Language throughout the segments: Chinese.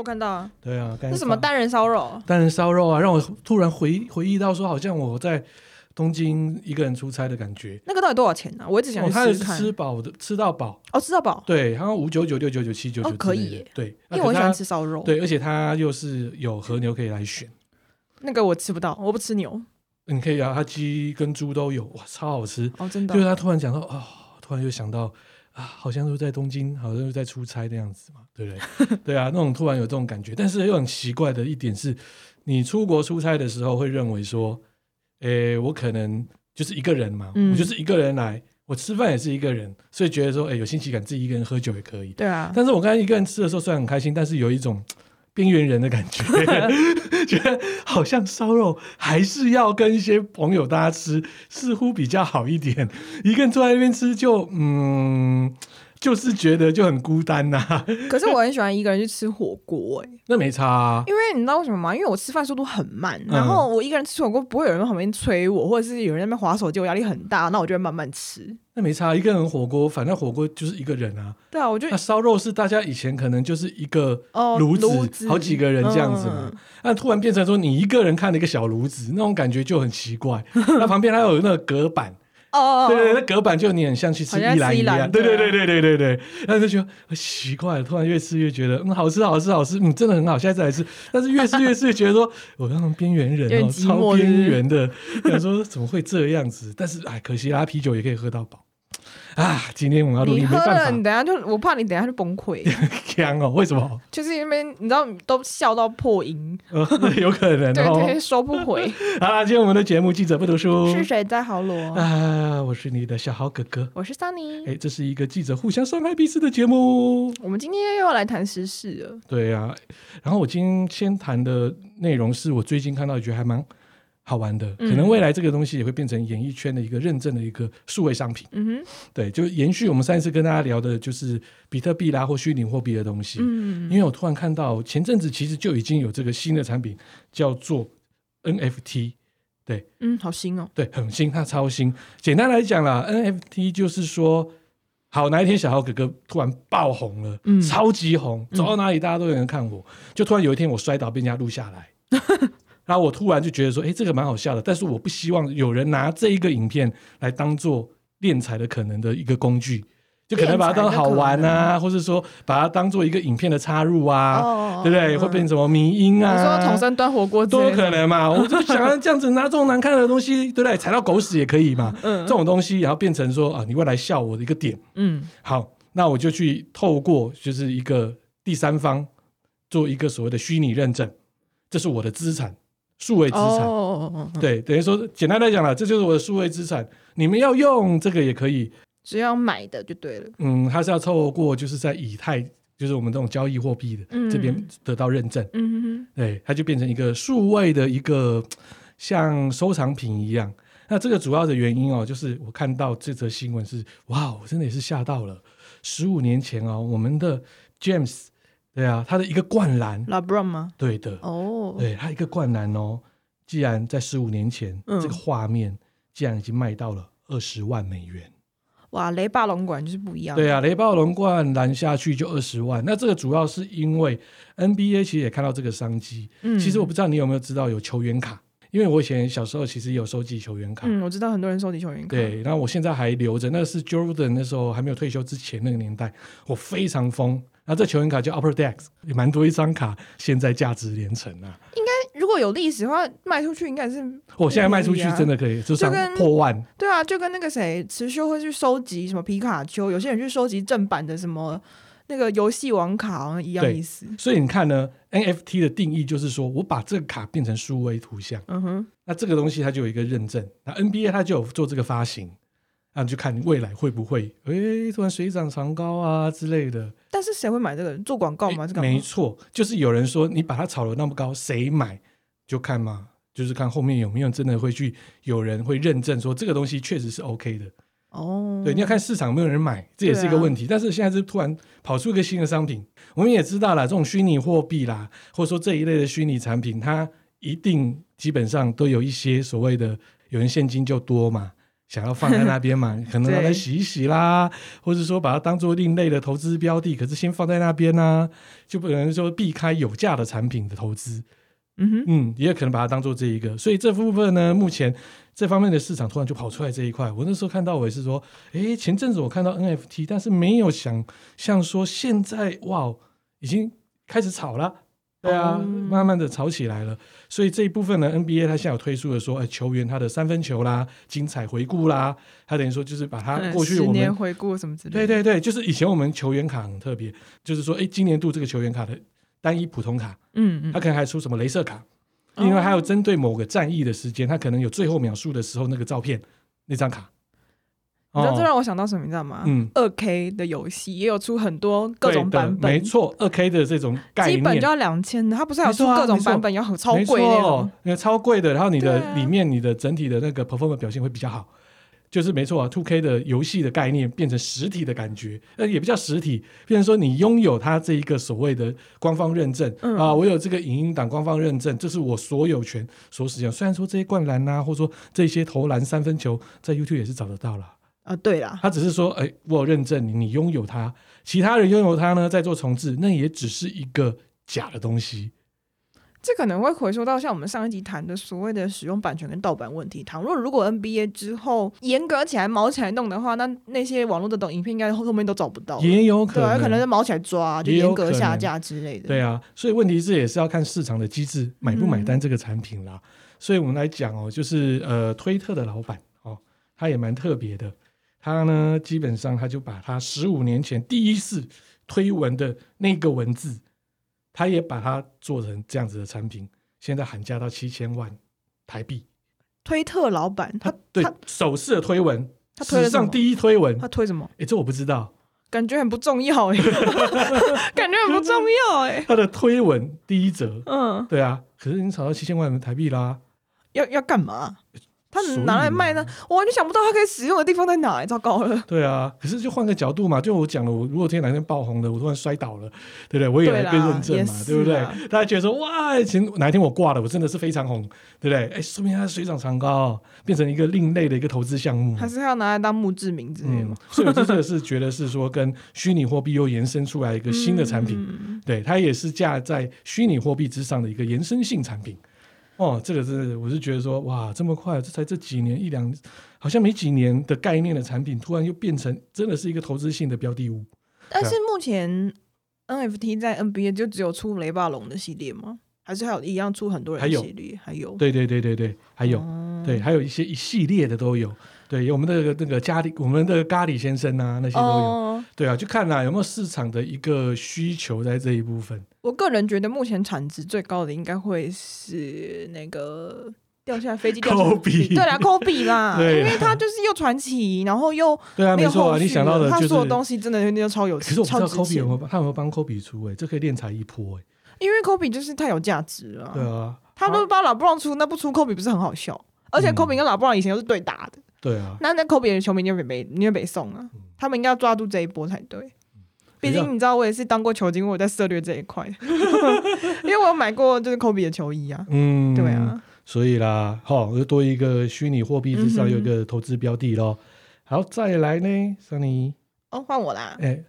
我看到啊，对啊，是什么单人烧肉？单人烧肉啊，让我突然回回忆到说，好像我在东京一个人出差的感觉。那个到底多少钱呢？我一直想去吃看。吃饱的，吃到饱哦，吃到饱。对，好像五九九六九九七九九可以。对，因为我喜欢吃烧肉。对，而且它又是有和牛可以来选。那个我吃不到，我不吃牛。你可以啊，它鸡跟猪都有，哇，超好吃哦！真的。就是他突然讲到哦，突然又想到啊，好像都在东京，好像又在出差那样子嘛，对不对？对啊，那种突然有这种感觉，但是又很奇怪的一点是，你出国出差的时候会认为说，诶，我可能就是一个人嘛，嗯、我就是一个人来，我吃饭也是一个人，所以觉得说，诶，有新奇感，自己一个人喝酒也可以。对啊。但是我刚才一个人吃的时候，虽然很开心，但是有一种。边缘人的感觉，觉得好像烧肉还是要跟一些朋友大家吃，似乎比较好一点。一个人坐在那边吃就，就嗯。就是觉得就很孤单呐、啊。可是我很喜欢一个人去吃火锅，哎，那没差、啊。因为你知道为什么吗？因为我吃饭速度很慢，然后我一个人吃火锅不会有人在旁边催我，或者是有人在那边划手机，我压力很大，那我就会慢慢吃。那没差，一个人火锅，反正火锅就是一个人啊。对啊，我觉得那烧肉是大家以前可能就是一个炉子，哦、子好几个人这样子嘛。那、嗯、突然变成说你一个人看了一个小炉子，那种感觉就很奇怪。那旁边还有那个隔板。哦，对对，那隔板就你很像去吃一兰一样，对对对对对对对，然后就觉得奇怪，突然越吃越觉得嗯好吃好吃好吃，嗯真的很好，下次再来吃。但是越吃越吃，觉得说 我那种边缘人哦，超边缘的，想说怎么会这样子？但是哎，可惜啦，啤酒也可以喝到饱。啊！今天我们要录音，没办了，你等下就我怕你等下就崩溃。锵哦！为什么？就是因为你知道都笑到破音，呃、有可能、哦、对对，收不回。好啦，今天我们的节目记者不读书是谁在豪罗啊？我是你的小豪哥哥，我是 Sunny。哎，这是一个记者互相伤害彼此的节目。我们今天又要来谈时事了。对呀、啊，然后我今天先谈的内容是我最近看到一句还蛮。好玩的，可能未来这个东西也会变成演艺圈的一个认证的一个数位商品。嗯哼，对，就延续我们上一次跟大家聊的，就是比特币啦或虚拟货币的东西。嗯，因为我突然看到前阵子其实就已经有这个新的产品叫做 NFT。对，嗯，好新哦。对，很新，它超新。简单来讲啦，NFT 就是说，好，哪一天小豪哥哥突然爆红了，嗯，超级红，走到哪里大家都有人看我，就突然有一天我摔倒被人家录下来。然后我突然就觉得说，哎，这个蛮好笑的，但是我不希望有人拿这一个影片来当做敛财的可能的一个工具，就可能把它当好玩啊，或者说把它当做一个影片的插入啊，哦、对不对？嗯、会变成什么迷音啊？你说统神端火锅都有可能嘛？我就想要这样子拿这种难看的东西，对不对？踩到狗屎也可以嘛？嗯，这种东西然后变成说啊，你会来笑我的一个点。嗯，好，那我就去透过就是一个第三方做一个所谓的虚拟认证，这是我的资产。数位资产，oh, oh, oh, oh. 对，等于说，简单来讲了，这就是我的数位资产。你们要用这个也可以，只要买的就对了。嗯，它是要透过就是在以太，就是我们这种交易货币的、嗯、这边得到认证。嗯对，它就变成一个数位的一个像收藏品一样。那这个主要的原因哦，就是我看到这则新闻是，哇，我真的也是吓到了。十五年前哦，我们的 James。对啊，他的一个灌篮，LeBron 吗？对的，哦，对他一个灌篮哦，既然在十五年前，嗯、这个画面既然已经卖到了二十万美元，哇！雷霸龙冠就是不一样，对啊，雷霸龙冠拦下去就二十万，那这个主要是因为 NBA 其实也看到这个商机，嗯，其实我不知道你有没有知道有球员卡，因为我以前小时候其实有收集球员卡，嗯，我知道很多人收集球员卡，对，然后我现在还留着，那是 Jordan 那时候还没有退休之前那个年代，我非常疯。那这球员卡叫 Upper Deck，也蛮多一张卡，现在价值连城啊！应该如果有历史的话，卖出去应该是我、哦、现在卖出去真的可以，就跟破万。对啊，就跟那个谁，持修会去收集什么皮卡丘，有些人去收集正版的什么那个游戏王卡，好像一样意思。所以你看呢，NFT 的定义就是说我把这个卡变成数位图像，嗯哼，那这个东西它就有一个认证，那 NBA 它就有做这个发行。那你就看你未来会不会，哎、欸，突然水涨船高啊之类的。但是谁会买这个？做广告吗？这个、欸、没错，就是有人说你把它炒得那么高，谁买？就看嘛，就是看后面有没有真的会去有人会认证说这个东西确实是 OK 的。哦，对，你要看市场有没有人买，这也是一个问题。啊、但是现在是突然跑出一个新的商品，我们也知道了，这种虚拟货币啦，或者说这一类的虚拟产品，它一定基本上都有一些所谓的有人现金就多嘛。想要放在那边嘛，可能拿来洗一洗啦，或者说把它当做另类的投资标的，可是先放在那边呢、啊，就不能说避开有价的产品的投资。嗯哼，嗯，也有可能把它当做这一个，所以这部分呢，目前这方面的市场突然就跑出来这一块。我那时候看到我也是说，诶，前阵子我看到 NFT，但是没有想像说现在哇，已经开始炒了。对啊，慢慢的炒起来了，所以这一部分呢，NBA 它现在有推出的说，哎，球员他的三分球啦，精彩回顾啦，他等于说就是把他过去我们十年回顾什么之类的。对对对，就是以前我们球员卡很特别，就是说，哎，今年度这个球员卡的单一普通卡，嗯嗯，他可能还出什么镭射卡，因为还有针对某个战役的时间，他可能有最后秒数的时候那个照片那张卡。你知道这让我想到什么？你知道吗？嗯，二 K 的游戏也有出很多各种版本，没错，二 K 的这种概念，基本就要两千的，它不是还有出各种版本，有很超贵那种，因为超贵的，然后你的里面你的整体的那个 performance 表现会比较好，就是没错啊，two K 的游戏的概念变成实体的感觉，呃，也不叫实体，变成说你拥有它这一个所谓的官方认证啊，我有这个影音档官方认证，这是我所有权所使用。虽然说这些灌篮呐，或者说这些投篮三分球，在 YouTube 也是找得到了。啊，对啦，他只是说，哎、欸，我有认证你，你拥有它，其他人拥有它呢，在做重置，那也只是一个假的东西。这可能会回收到像我们上一集谈的所谓的使用版权跟盗版问题。倘若如果 NBA 之后严格起来、毛起来弄的话，那那些网络的抖影片应该后面都找不到，也有可能，对，可能是毛起来抓，就严格下架之类的。对啊，所以问题是也是要看市场的机制，买不买单这个产品啦。嗯、所以我们来讲哦，就是呃，推特的老板哦，他也蛮特别的。他呢，基本上他就把他十五年前第一次推文的那个文字，他也把它做成这样子的产品，现在喊价到七千万台币。推特老板，他对首次的推文，他推史上第一推文，他推什么？哎、欸，这我不知道，感觉很不重要哎，感觉很不重要哎。他的推文第一则，嗯，对啊，可是已经炒到七千万台币啦，要要干嘛？他拿来卖呢？我完全想不到他可以使用的地方在哪，欸，糟糕了。对啊，可是就换个角度嘛，就我讲了，我如果今天哪天爆红了，我突然摔倒了，对不对？我也来被认证嘛，对不对？大家觉得说哇，前哪一天我挂了，我真的是非常红，对不对？哎，说明它水涨船高，变成一个另类的一个投资项目。还是他要拿来当墓志铭之类的吗？嗯、所以我真的是觉得是说，跟虚拟货币又延伸出来一个新的产品，嗯、对，它也是架在虚拟货币之上的一个延伸性产品。哦，这个是我是觉得说，哇，这么快，这才这几年一两，好像没几年的概念的产品，突然又变成真的是一个投资性的标的物。但是目前 NFT 在 NBA 就只有出雷霸龙的系列吗？还是还有一样出很多人的系列？还有，还有对对对对对，还有，嗯、对，还有一些一系列的都有。对，有我们的那个咖喱，我们的咖喱先生啊，那些都有。哦、对啊，就看啦，有没有市场的一个需求在这一部分。我个人觉得，目前产值最高的应该会是那个掉下来飞机掉下来。Kobe 对啦，Kobe 啦，因为他就是又传奇，然后又对啊，没错啊，你想到的，他所有东西真的那超有钱。可是我不知道 Kobe 有没有帮他有没有帮 Kobe 出哎、欸，这可以敛财一波哎、欸。因为 Kobe 就是太有价值了。对啊，他都帮老布朗出，那不出 Kobe 不是很好笑？而且 Kobe 跟老布朗以前都是对打的。对啊，那那 Kobe 的球迷就没没你就没送啊，嗯、他们应该要抓住这一波才对。毕、嗯、竟你知道，我也是当过球经，我在涉猎这一块，因为我有买过就是 Kobe 的球衣啊。嗯，对啊，所以啦，好，又多一个虚拟货币至少有一个投资标的咯。嗯、好，再来呢，Sunny。哦，换我啦。哎、欸，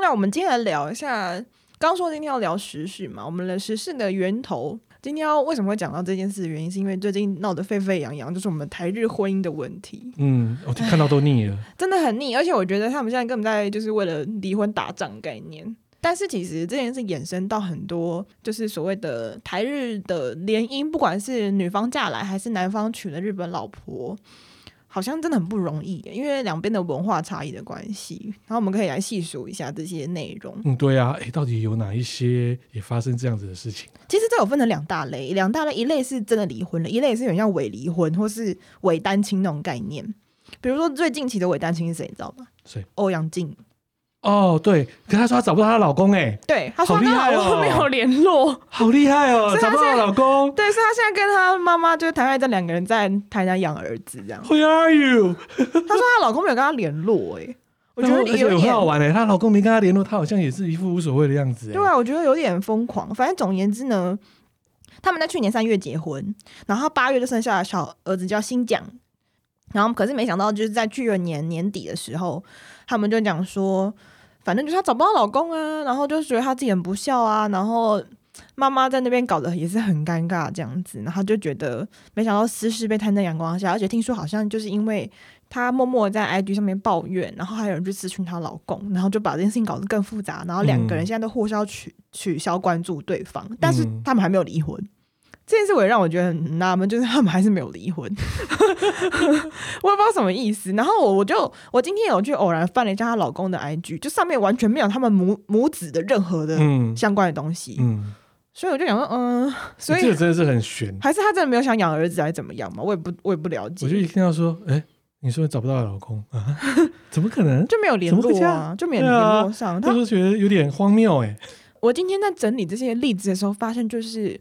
那我们今天来聊一下，刚说今天要聊时事嘛，我们的时事的源头。今天要为什么会讲到这件事的原因，是因为最近闹得沸沸扬扬，就是我们台日婚姻的问题。嗯，我就看到都腻了，真的很腻。而且我觉得他们现在根本在就是为了离婚打仗概念。但是其实这件事衍生到很多，就是所谓的台日的联姻，不管是女方嫁来还是男方娶了日本老婆。好像真的很不容易，因为两边的文化差异的关系。然后我们可以来细数一下这些内容。嗯，对啊，诶，到底有哪一些也发生这样子的事情？其实这有分成两大类，两大类，一类是真的离婚了，一类是有点像伪离婚或是伪单亲那种概念。比如说最近期的伪单亲是谁，你知道吗？谁？欧阳靖。哦，对，可她说她找不到她老公，哎，对，她说她老公没有联络，好厉害哦，找不到她老公，对，是她现在跟她妈妈就是谈恋爱，这两个人在台南养儿子这样。Where are you？她说她老公没有跟她联络，哎，我觉得而且有很好玩哎，她老公没跟她联络，她好像也是一副无所谓的样子，对啊，我觉得有点疯狂。反正总而言之呢，他们在去年三月结婚，然后八月就生下了小儿子叫新蒋。然后可是没想到，就是在去年年底的时候，他们就讲说，反正就是她找不到老公啊，然后就觉得她自己很不孝啊，然后妈妈在那边搞得也是很尴尬这样子，然后就觉得没想到私事被摊在阳光下，而且听说好像就是因为她默默在 IG 上面抱怨，然后还有人去咨询她老公，然后就把这件事情搞得更复杂，然后两个人现在都互相取取消关注对方，但是他们还没有离婚。这件事我也让我觉得很纳闷，就是他们还是没有离婚，我也不知道什么意思。然后我我就我今天有去偶然翻了一下她老公的 IG，就上面完全没有他们母母子的任何的相关的东西。嗯，嗯，所以我就想说，嗯，所以这个真的是很悬，还是他真的没有想养儿子，还是怎么样嘛？我也不我也不了解。我就一听到说，哎，你说找不到老公啊？怎么可能？就没有联络啊？就没有联络上？他就觉得有点荒谬哎。我今天在整理这些例子的时候，发现就是。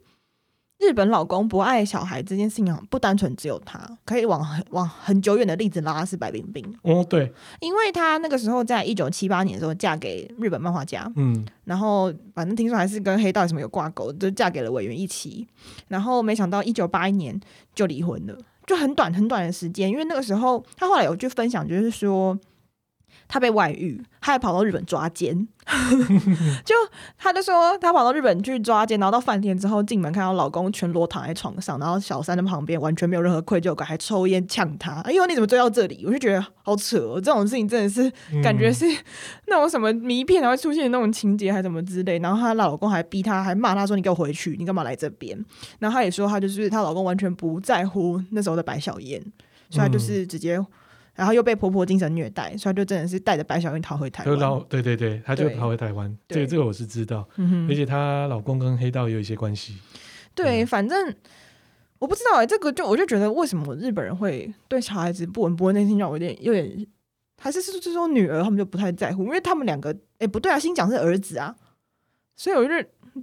日本老公不爱小孩这件事情，不单纯只有他，可以往很往很久远的例子拉，是白冰冰。哦，对，因为她那个时候在一九七八年的时候嫁给日本漫画家，嗯，然后反正听说还是跟黑道什么有挂钩，就嫁给了委员一起，然后没想到一九八一年就离婚了，就很短很短的时间，因为那个时候她后来有去分享，就是说。他被外遇，他还跑到日本抓奸，就他就说他跑到日本去抓奸，然后到饭店之后进门看到老公全裸躺在床上，然后小三的旁边完全没有任何愧疚感，还抽烟呛他。哎呦，你怎么追到这里？我就觉得好扯哦，这种事情真的是感觉是 那种什么迷片才会出现的那种情节，还什么之类。然后她老公还逼她，还骂她说：“你给我回去，你干嘛来这边？”然后她也说她就是她老公完全不在乎那时候的白小燕，所以她就是直接。然后又被婆婆精神虐待，所以就真的是带着白小燕逃回台湾。对对对，她就逃回台湾。这个这个我是知道，而且她老公跟黑道也有一些关系。对，反正我不知道哎，这个就我就觉得为什么日本人会对小孩子不闻不问，内心让我有点有点，还是是说女儿他们就不太在乎，因为他们两个哎不对啊，新讲是儿子啊，所以我就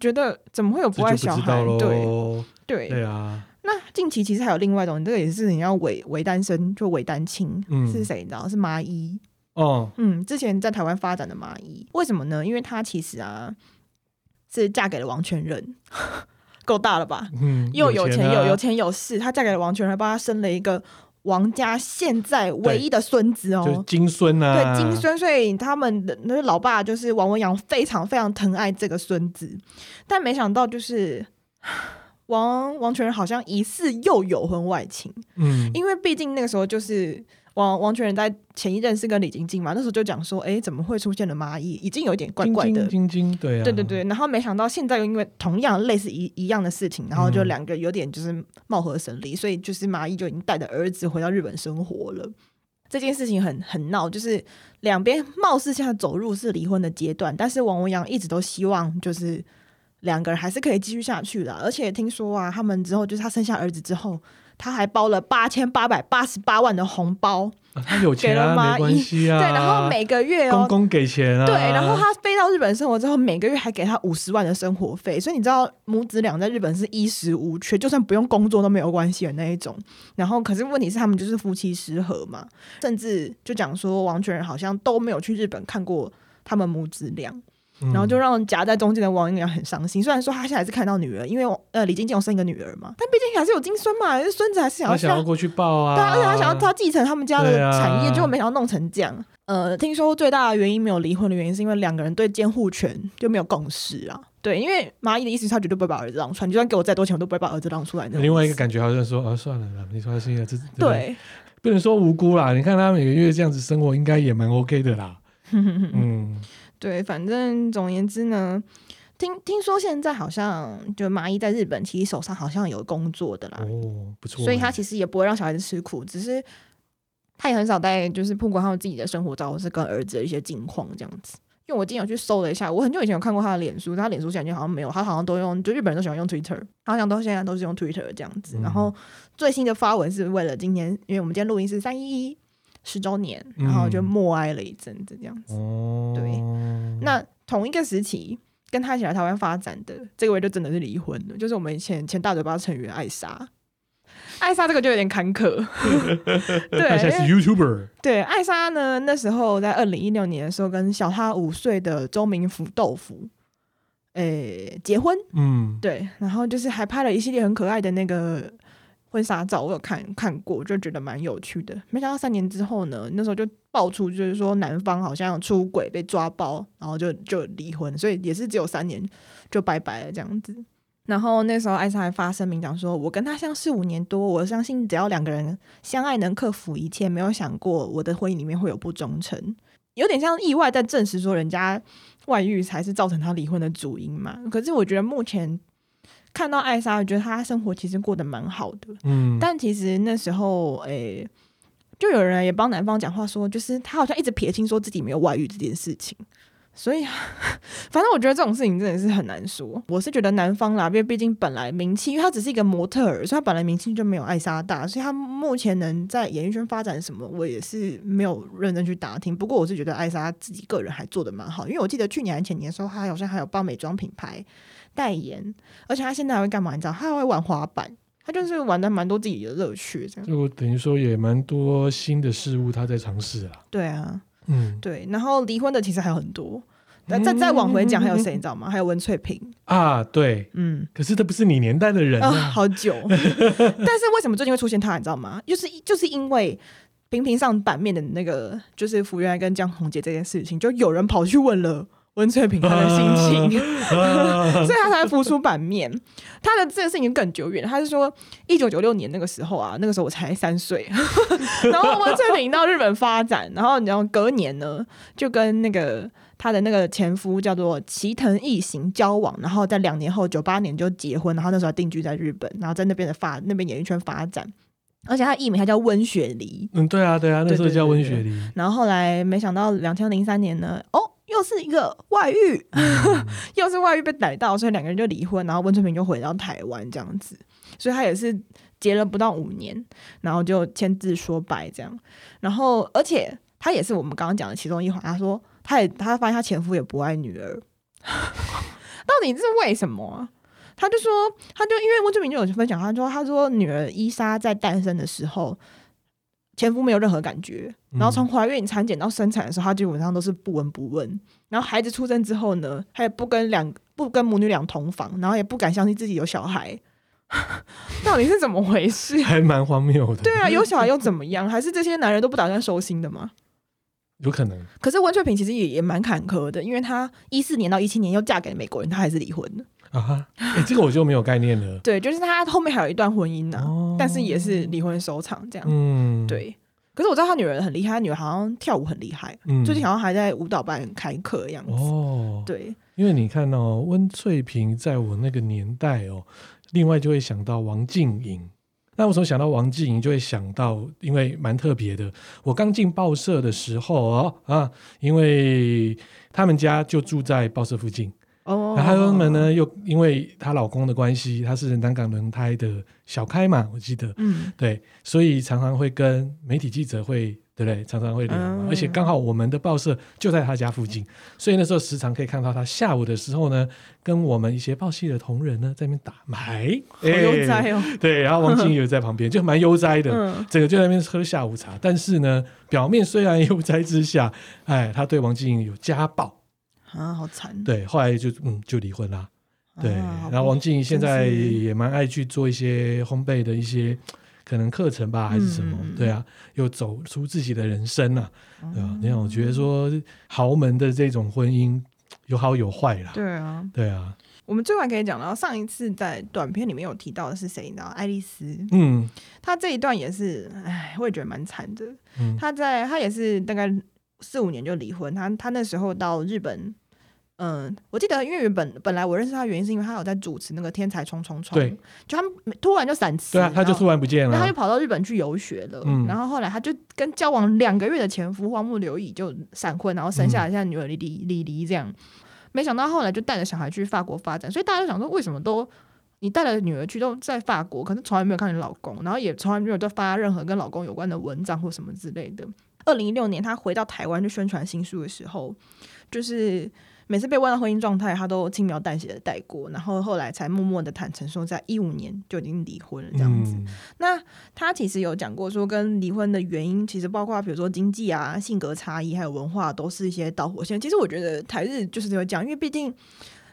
觉得怎么会有不爱小孩？对对对啊。那近期其实还有另外一种，这个也是你要伪伪单身，就伪单亲，嗯、是谁？你知道是麻衣哦，嗯，之前在台湾发展的麻衣，为什么呢？因为她其实啊是嫁给了王全仁，够大了吧？嗯，又有钱又有，有钱有势，她嫁给了王全仁，帮他生了一个王家现在唯一的孙子哦，金孙啊，对金孙，所以他们的那老爸就是王文洋，非常非常疼爱这个孙子，但没想到就是。王王全仁好像疑似又有婚外情，嗯，因为毕竟那个时候就是王王全仁在前一任是跟李晶晶嘛，那时候就讲说，哎、欸，怎么会出现了蚂蚁？已经有一点怪怪的，晶晶对啊，对对对，然后没想到现在又因为同样类似一一样的事情，然后就两个有点就是貌合神离，嗯、所以就是蚂蚁就已经带着儿子回到日本生活了。这件事情很很闹，就是两边貌似现在走入是离婚的阶段，但是王文洋一直都希望就是。两个人还是可以继续下去的，而且听说啊，他们之后就是他生下儿子之后，他还包了八千八百八十八万的红包，啊、他有钱啊，没关系啊，对，然后每个月哦，公公给钱啊，对，然后他飞到日本生活之后，每个月还给他五十万的生活费，所以你知道母子俩在日本是衣食无缺，就算不用工作都没有关系的那一种。然后可是问题是他们就是夫妻失和嘛，甚至就讲说王全仁好像都没有去日本看过他们母子俩。然后就让夹在中间的王英良很伤心。虽然说他现在还是看到女儿，因为呃李晶晶有生一个女儿嘛，但毕竟还是有金孙嘛，孙子还是想要想要过去抱啊。对啊，而且他想要他继承他们家的产业，结果没想到弄成这样。呃，听说最大的原因没有离婚的原因，是因为两个人对监护权就没有共识啊。对，因为蚂蚁的意思是他绝对不会把儿子让出来，你就算给我再多钱，我都不会把儿子让出来。另外一个感觉好像说啊，算了啦，你说他现在这对，对不能说无辜啦。你看他每个月这样子生活，应该也蛮 OK 的啦。嗯。对，反正总而言之呢，听听说现在好像就麻衣在日本，其实手上好像有工作的啦，哦，不错，所以他其实也不会让小孩子吃苦，只是他也很少带，就是曝光他们自己的生活照，或是跟儿子的一些近况这样子。因为我今天有去搜了一下，我很久以前有看过他的脸书，他脸书现在好像没有，他好像都用，就日本人都喜欢用 Twitter，他好像都现在都是用 Twitter 这样子。嗯、然后最新的发文是为了今天，因为我们今天录音是三一一。十周年，然后就默哀了一阵子，这样子。嗯、对，那同一个时期跟他一起来台湾发展的这个位就真的是离婚了，就是我们以前前大嘴巴成员艾莎。艾莎这个就有点坎坷。对，艾莎是 YouTuber。对，艾莎呢，那时候在二零一六年的时候，跟小她五岁的周明福豆腐，诶、欸，结婚。嗯，对，然后就是还拍了一系列很可爱的那个。婚纱照，我有看看过，就觉得蛮有趣的。没想到三年之后呢，那时候就爆出就是说男方好像出轨被抓包，然后就就离婚，所以也是只有三年就拜拜了这样子。然后那时候艾莎还发声明讲说：“我跟他相识五年多，我相信只要两个人相爱能克服一切，没有想过我的婚姻里面会有不忠诚。”有点像意外在证实说人家外遇才是造成他离婚的主因嘛。可是我觉得目前看到艾莎，我觉得她生活其实过得蛮好的。嗯，但其实那时候，诶、欸，就有人也帮男方讲话说，就是他好像一直撇清说自己没有外遇这件事情。所以，反正我觉得这种事情真的是很难说。我是觉得男方啦，因为毕竟本来名气，因为他只是一个模特儿，所以他本来名气就没有艾莎大，所以他目前能在演艺圈发展什么，我也是没有认真去打听。不过我是觉得艾莎自己个人还做的蛮好，因为我记得去年还前年的时候，他好像还有帮美妆品牌代言，而且他现在还会干嘛？你知道，他还会玩滑板，他就是玩的蛮多自己的乐趣，这样。就等于说也蛮多新的事物他在尝试啊。对啊。嗯，对，然后离婚的其实还有很多，再再再往回讲，还有谁你知道吗？还有温翠萍啊，对，嗯，可是这不是你年代的人啊，哦，好久。但是为什么最近会出现他，你知道吗？就是就是因为频频上版面的那个，就是福原爱跟江宏杰这件事情，就有人跑去问了。温翠萍她的心情，所以他才浮出版面。他的这个事情更久远，他是说一九九六年那个时候啊，那个时候我才三岁，然后温翠萍到日本发展，然后然后隔年呢，就跟那个她的那个前夫叫做齐藤义行交往，然后在两年后九八年就结婚，然后那时候定居在日本，然后在那边的发那边演艺圈发展，而且他艺名还叫温雪梨。嗯，对啊，对啊，那时候叫温雪梨。然后后来没想到两千零三年呢，哦。又是一个外遇，嗯、又是外遇被逮到，所以两个人就离婚，然后温春平就回到台湾这样子，所以他也是结了不到五年，然后就签字说拜这样，然后而且他也是我们刚刚讲的其中一环，他说他也他发现他前夫也不爱女儿，到底是为什么啊？他就说他就因为温春平就有分享，他说他说女儿伊莎在诞生的时候。前夫没有任何感觉，然后从怀孕、产检到生产的时候，他基本上都是不闻不问。然后孩子出生之后呢，他也不跟两不跟母女俩同房，然后也不敢相信自己有小孩，到底是怎么回事？还蛮荒谬的。对啊，有小孩又怎么样？还是这些男人都不打算收心的吗？有可能。可是温翠萍其实也也蛮坎坷的，因为她一四年到一七年又嫁给美国人，她还是离婚了啊哈。这个我就没有概念了。对，就是他后面还有一段婚姻呢、啊，哦、但是也是离婚收场这样。嗯，对。可是我知道他女儿很厉害，他女儿好像跳舞很厉害，嗯、最近好像还在舞蹈班开课的样子。哦，对，因为你看哦，温翠萍在我那个年代哦，另外就会想到王静莹。那我从想到王静莹，就会想到，因为蛮特别的。我刚进报社的时候哦啊，因为他们家就住在报社附近。哦，然后他们呢，又因为她老公的关系，她是南港轮胎的小开嘛，我记得，嗯，对，所以常常会跟媒体记者会，对不对？常常会聊嘛，嗯、而且刚好我们的报社就在他家附近，所以那时候时常可以看到他下午的时候呢，跟我们一些报系的同仁呢在那边打牌，好悠哉哦，对，然后王静也在旁边，就蛮悠哉的，嗯、整个就在那边喝下午茶。但是呢，表面虽然悠哉之下，哎，他对王静有家暴。啊，好惨！对，后来就嗯就离婚啦。对，啊、然后王静怡现在也蛮爱去做一些烘焙的一些可能课程吧，还是什么？嗯、对啊，又走出自己的人生了，嗯、对吧？你看，我觉得说豪门的这种婚姻有好有坏啦。对啊，对啊。我们最晚可以讲到上一次在短片里面有提到的是谁？你知道爱丽丝。嗯，她这一段也是，哎，我也觉得蛮惨的。嗯，她在她也是大概四五年就离婚，她她那时候到日本。嗯，我记得，因为原本本来我认识他的原因是因为他有在主持那个《天才冲冲冲》，对，就他们突然就散辞，对啊，他就突然不见了，然后他就跑到日本去游学了。嗯，然后后来他就跟交往两个月的前夫荒木留意就闪婚，然后生下了现在女儿李李李黎这样。没想到后来就带着小孩去法国发展，所以大家就想说，为什么都你带了女儿去都在法国，可是从来没有看你老公，然后也从来没有在发任何跟老公有关的文章或什么之类的。二零一六年他回到台湾去宣传新书的时候，就是。每次被问到婚姻状态，他都轻描淡写的带过，然后后来才默默的坦诚说，在一五年就已经离婚了这样子。嗯、那他其实有讲过说，跟离婚的原因其实包括比如说经济啊、性格差异，还有文化，都是一些导火线。其实我觉得台日就是这样讲，因为毕竟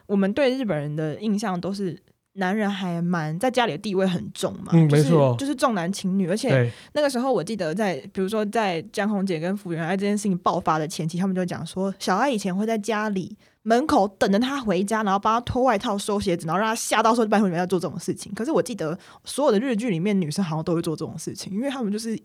我们对日本人的印象都是男人还蛮在家里的地位很重嘛，嗯，就是、没错，就是重男轻女，而且那个时候我记得在，比如说在江红姐跟福原爱这件事情爆发的前期，他们就讲说，小爱以前会在家里门口等着他回家，然后帮他脱外套、收鞋子，然后让他吓到说拜托你们要做这种事情。可是我记得所有的日剧里面，女生好像都会做这种事情，因为他们就是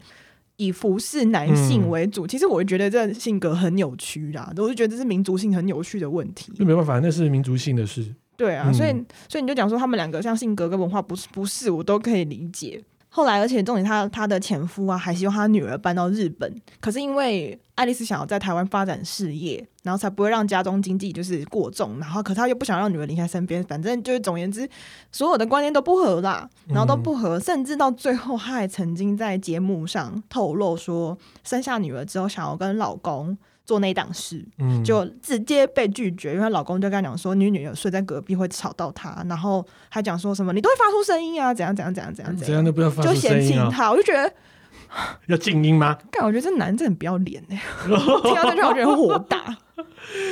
以服侍男性为主。嗯、其实我会觉得这性格很扭曲啦，我就觉得这是民族性很扭曲的问题。那没办法，那是民族性的事。对啊，所以所以你就讲说他们两个像性格跟文化不是不是，我都可以理解。后来，而且重点他他的前夫啊，还希望他女儿搬到日本，可是因为爱丽丝想要在台湾发展事业，然后才不会让家中经济就是过重，然后可他又不想让女儿离开身边，反正就是总言之，所有的观念都不合啦，然后都不合，嗯、甚至到最后，他还曾经在节目上透露说，生下女儿之后想要跟老公。做那档事，嗯，就直接被拒绝，因为老公就跟他讲说，你女友睡在隔壁会吵到她，然后还讲说什么你都会发出声音啊，怎样怎样怎样怎样怎样，都不要发出声音，就嫌弃他，我就觉得要静音吗？干，我觉得这男真的很不要脸哎，听到这句话我觉得很火大，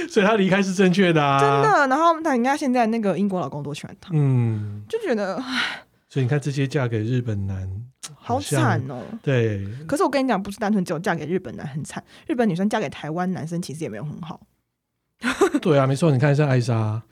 所以他离开是正确的啊，真的。然后他应该现在那个英国老公多喜欢他，嗯，就觉得唉，所以你看这些嫁给日本男。好惨哦！对，可是我跟你讲，不是单纯只有嫁给日本男很惨，日本女生嫁给台湾男生其实也没有很好。对啊，没错，你看一下艾莎。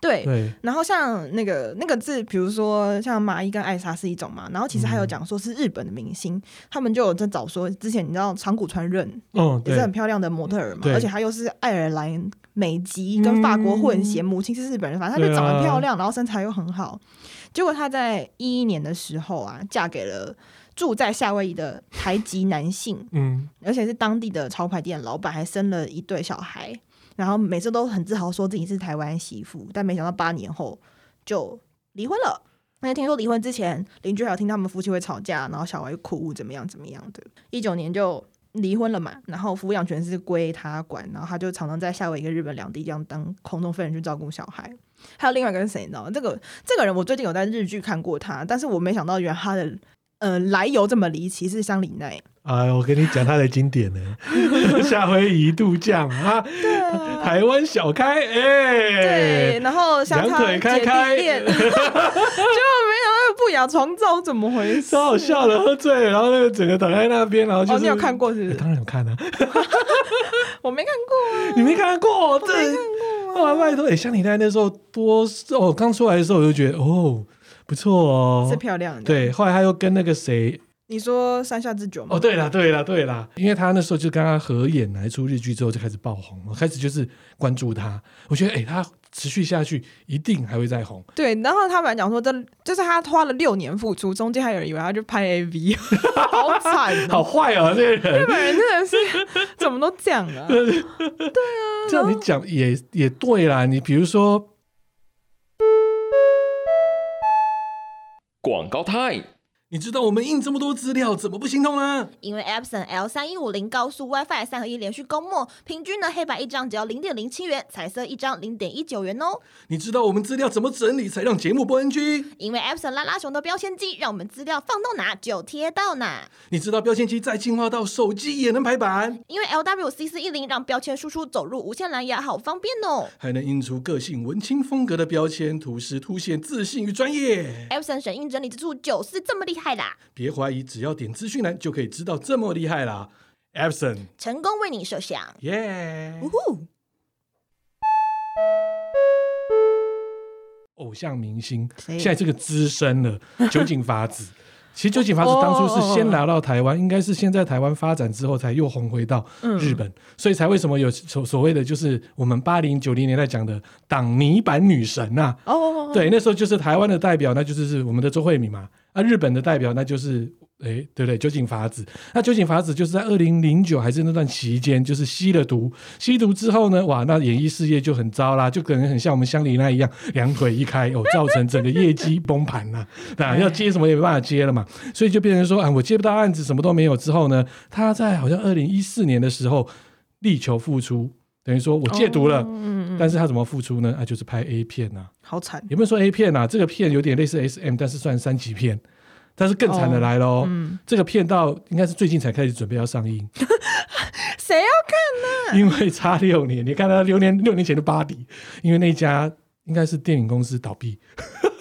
对对，然后像那个那个字，比如说像麻衣跟艾莎是一种嘛，然后其实还有讲说是日本的明星，嗯、他们就有在找说，之前你知道长谷川润，嗯，也是很漂亮的模特儿嘛，而且她又是爱尔兰美籍跟法国混血，嗯、母亲是日本人，反正她就长得漂亮，啊、然后身材又很好。结果她在一一年的时候啊，嫁给了住在夏威夷的台籍男性，嗯，而且是当地的潮牌店老板，还生了一对小孩。然后每次都很自豪说自己是台湾媳妇，但没想到八年后就离婚了。而且听说离婚之前，邻居还有听他们夫妻会吵架，然后小孩哭怎么样怎么样的。一九年就离婚了嘛，然后抚养权是归他管，然后他就常常在夏威夷跟日本两地这样当空中飞人去照顾小孩。还有另外一个是谁，你知道吗？这个这个人我最近有在日剧看过他，但是我没想到原来他的呃来由这么离奇，是香里奈。哎，我跟你讲他的经典呢，夏威夷度假啊，台湾小开，哎，对，然后两腿开开，结 果没不雅床照怎么回事？超好笑的，喝醉了，然后那个整个躺在那边，然后就是、哦、你有看过是不是？当然有看啊，我没看过、啊，你没看过，我没看过、啊，哇，拜托，哎，像你在那时候多哦，刚出来的时候我就觉得哦，不错哦，是漂亮的，对，后来他又跟那个谁。你说山下智久吗？哦，对了，对了，对了，因为他那时候就跟他合演来出日剧之后就开始爆红，我开始就是关注他。我觉得，哎、欸，他持续下去一定还会再红。对，然后他们讲说，这就是他花了六年付出，中间还有人以为他去拍 AV，好惨、喔，好坏哦、喔，这个人，日本人真的是怎么都这样啊？对啊，这样你讲也也对啦。你比如说广告 time。你知道我们印这么多资料怎么不心痛呢？因为 Epson L 三一五零高速 WiFi 三合一连续供墨，平均呢黑白一张只要零点零七元，彩色一张零点一九元哦。你知道我们资料怎么整理才让节目不 NG？因为 Epson 拉拉熊的标签机，让我们资料放到哪就贴到哪。你知道标签机再进化到手机也能排版？因为 LWC 四一零让标签输出走入无线蓝牙，好方便哦。还能印出个性文青风格的标签，图示凸显自信与专业。Epson 神印整理之处就是这么厉害啦！别怀疑，只要点资讯栏就可以知道这么厉害啦 a b s o n 成功为你设想，耶！呜呼！偶像明星现在这个资深了，酒井法子。其实酒井法子当初是先拿到台湾，应该是先在台湾发展之后，才又红回到日本，所以才为什么有所所谓的就是我们八零九零年代讲的挡泥板女神呐？哦，对，那时候就是台湾的代表，那就是是我们的周慧敏嘛。啊，日本的代表那就是，哎，对不对？酒井法子。那酒井法子就是在二零零九还是那段期间，就是吸了毒，吸毒之后呢，哇，那演艺事业就很糟啦，就可能很像我们香里奈一样，两腿一开哦，造成整个业绩崩盘了，啊，要接什么也没办法接了嘛，所以就变成说啊，我接不到案子，什么都没有。之后呢，他在好像二零一四年的时候力求复出，等于说我戒毒了，哦、嗯嗯，但是他怎么复出呢？啊，就是拍 A 片呐、啊。好惨！有没有说 A 片啊？这个片有点类似 SM，但是算三级片。但是更惨的来喽、哦嗯！这个片到应该是最近才开始准备要上映。谁要看呢？因为差六年，你看他六年六年前的巴迪，因为那家应该是电影公司倒闭。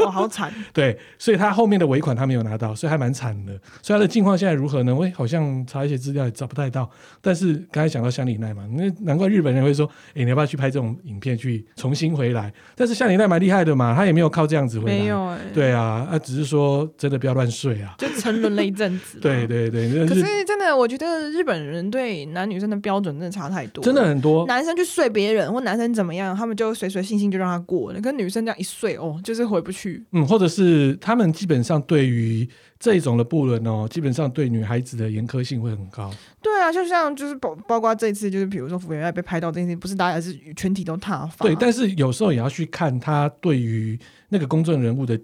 哇，好惨。对，所以他后面的尾款他没有拿到，所以还蛮惨的。所以他的境况现在如何呢？我好像查一些资料也找不太到。但是刚才讲到香里奈嘛，那难怪日本人会说，哎，你要不要去拍这种影片去重新回来？但是香里奈蛮厉害的嘛，他也没有靠这样子回来。没有。对啊，他只是说真的不要乱睡啊，就沉沦了一阵子。对对对。可是真的，我觉得日本人对男女生的标准真的差太多，真的很多。男生去睡别人或男生怎么样，他们就随随性性就让他过了。跟女生这样一睡哦，就是回不去。嗯，或者是他们基本上对于这种的不伦哦，基本上对女孩子的严苛性会很高。对啊，就像就是包包括这次，就是比如说福原爱被拍到这件事情，不是大家是全体都塌房。对，但是有时候也要去看他对于那个公众人物的。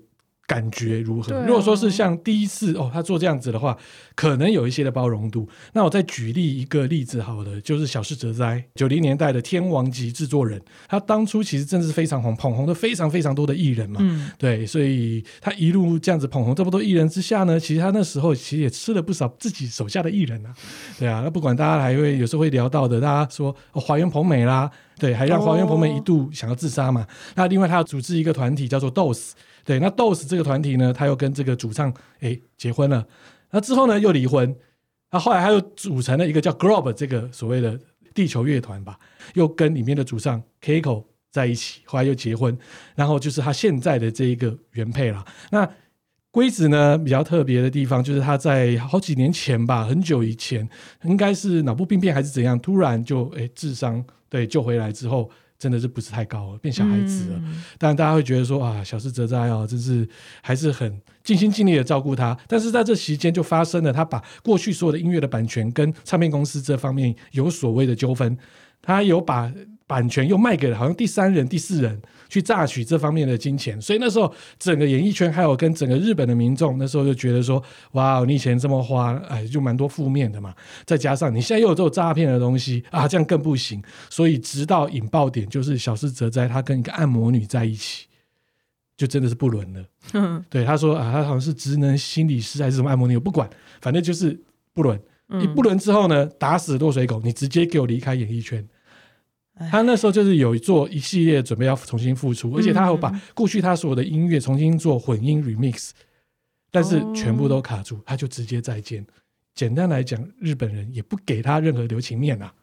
感觉如何？如果说是像第一次哦，他做这样子的话，可能有一些的包容度。那我再举例一个例子，好了，就是小室哲哉，九零年代的天王级制作人，他当初其实真的是非常红，捧红的非常非常多的艺人嘛。嗯，对，所以他一路这样子捧红这么多艺人之下呢，其实他那时候其实也吃了不少自己手下的艺人啊。对啊，那不管大家还会有时候会聊到的，大家说哦，华原朋美啦，对，还让华原朋美一度想要自杀嘛。那另外他要组织一个团体叫做 DOS。对，那 DOS 这个团体呢，他又跟这个主唱诶结婚了，那之后呢又离婚，那后来他又组成了一个叫 Globe 这个所谓的地球乐团吧，又跟里面的主唱 Kiko 在一起，后来又结婚，然后就是他现在的这一个原配了。那龟子呢比较特别的地方，就是他在好几年前吧，很久以前，应该是脑部病变还是怎样，突然就诶智商对救回来之后。真的是不是太高了，变小孩子了。嗯、当然，大家会觉得说啊，小事则哉哦，真是还是很尽心尽力的照顾他。但是在这期间就发生了，他把过去所有的音乐的版权跟唱片公司这方面有所谓的纠纷，他有把。版权又卖给了好像第三人、第四人去榨取这方面的金钱，所以那时候整个演艺圈还有跟整个日本的民众那时候就觉得说：哇，你以前这么花，哎，就蛮多负面的嘛。再加上你现在又有这种诈骗的东西啊，这样更不行。所以直到引爆点就是小室哲哉他跟一个按摩女在一起，就真的是不伦了。嗯，对，他说啊，他好像是职能心理师还是什么按摩女，我不管，反正就是不伦。一不伦之后呢，打死落水狗，你直接给我离开演艺圈。他那时候就是有做一系列准备要重新复出，而且他还有把过去他所有的音乐重新做混音 remix，但是全部都卡住，他就直接再见。简单来讲，日本人也不给他任何留情面啊。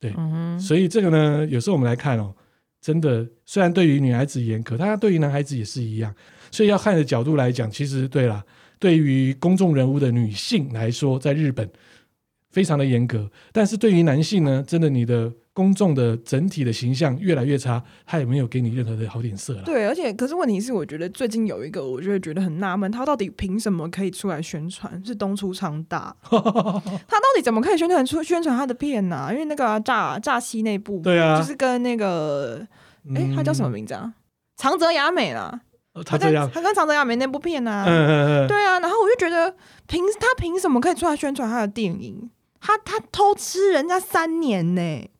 对，所以这个呢，有时候我们来看哦，真的虽然对于女孩子严苛，但他对于男孩子也是一样。所以要看的角度来讲，其实对啦，对于公众人物的女性来说，在日本非常的严格，但是对于男性呢，真的你的。公众的整体的形象越来越差，他也没有给你任何的好脸色了。对，而且可是问题是，我觉得最近有一个，我就会觉得很纳闷，他到底凭什么可以出来宣传？是东出昌大，他到底怎么可以宣传出宣传他的片呢、啊？因为那个诈诈欺那部，对啊，就是跟那个，哎、嗯，他叫什么名字啊？长泽雅美啦，他这样，他跟长泽雅美那部片呢、啊？嗯嗯嗯，对啊，然后我就觉得凭他凭什么可以出来宣传他的电影？他他偷吃人家三年呢？